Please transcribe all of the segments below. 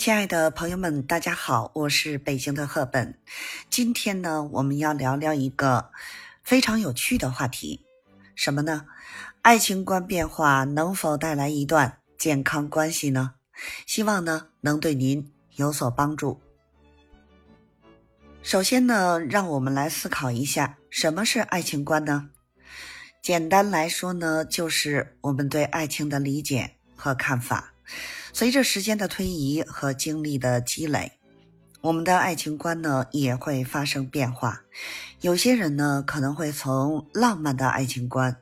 亲爱的朋友们，大家好，我是北京的赫本。今天呢，我们要聊聊一个非常有趣的话题，什么呢？爱情观变化能否带来一段健康关系呢？希望呢能对您有所帮助。首先呢，让我们来思考一下，什么是爱情观呢？简单来说呢，就是我们对爱情的理解和看法。随着时间的推移和经历的积累，我们的爱情观呢也会发生变化。有些人呢可能会从浪漫的爱情观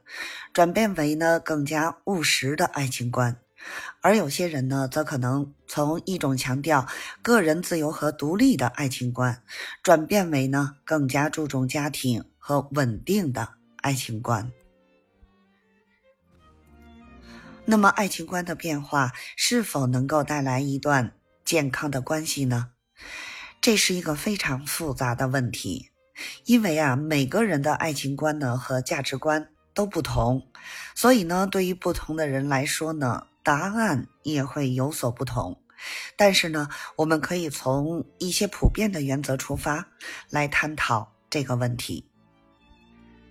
转变为呢更加务实的爱情观，而有些人呢则可能从一种强调个人自由和独立的爱情观转变为呢更加注重家庭和稳定的爱情观。那么，爱情观的变化是否能够带来一段健康的关系呢？这是一个非常复杂的问题，因为啊，每个人的爱情观呢和价值观都不同，所以呢，对于不同的人来说呢，答案也会有所不同。但是呢，我们可以从一些普遍的原则出发，来探讨这个问题。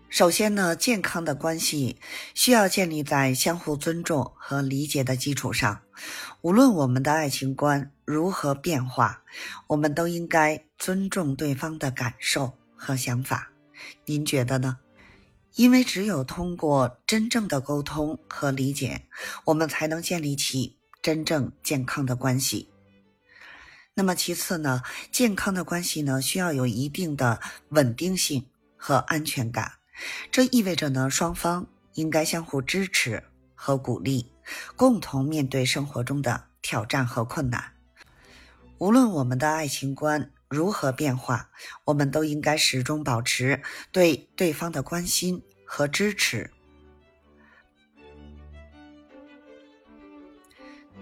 首先呢，健康的关系需要建立在相互尊重和理解的基础上。无论我们的爱情观如何变化，我们都应该尊重对方的感受和想法。您觉得呢？因为只有通过真正的沟通和理解，我们才能建立起真正健康的关系。那么其次呢，健康的关系呢，需要有一定的稳定性和安全感。这意味着呢，双方应该相互支持和鼓励，共同面对生活中的挑战和困难。无论我们的爱情观如何变化，我们都应该始终保持对对方的关心和支持。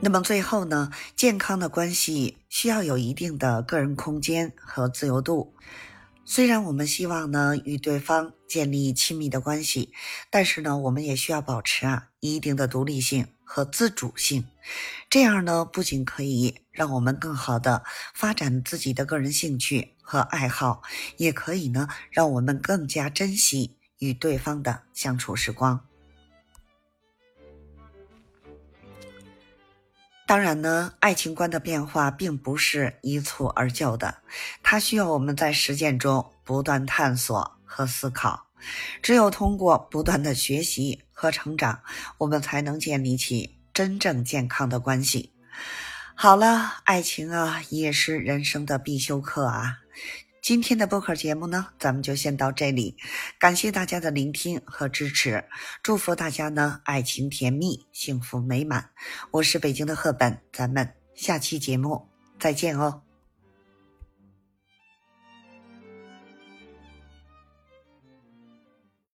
那么最后呢，健康的关系需要有一定的个人空间和自由度。虽然我们希望呢与对方建立亲密的关系，但是呢，我们也需要保持啊一定的独立性和自主性。这样呢，不仅可以让我们更好的发展自己的个人兴趣和爱好，也可以呢让我们更加珍惜与对方的相处时光。当然呢，爱情观的变化并不是一蹴而就的，它需要我们在实践中不断探索和思考。只有通过不断的学习和成长，我们才能建立起真正健康的关系。好了，爱情啊，也是人生的必修课啊。今天的播客节目呢，咱们就先到这里。感谢大家的聆听和支持，祝福大家呢爱情甜蜜，幸福美满。我是北京的赫本，咱们下期节目再见哦。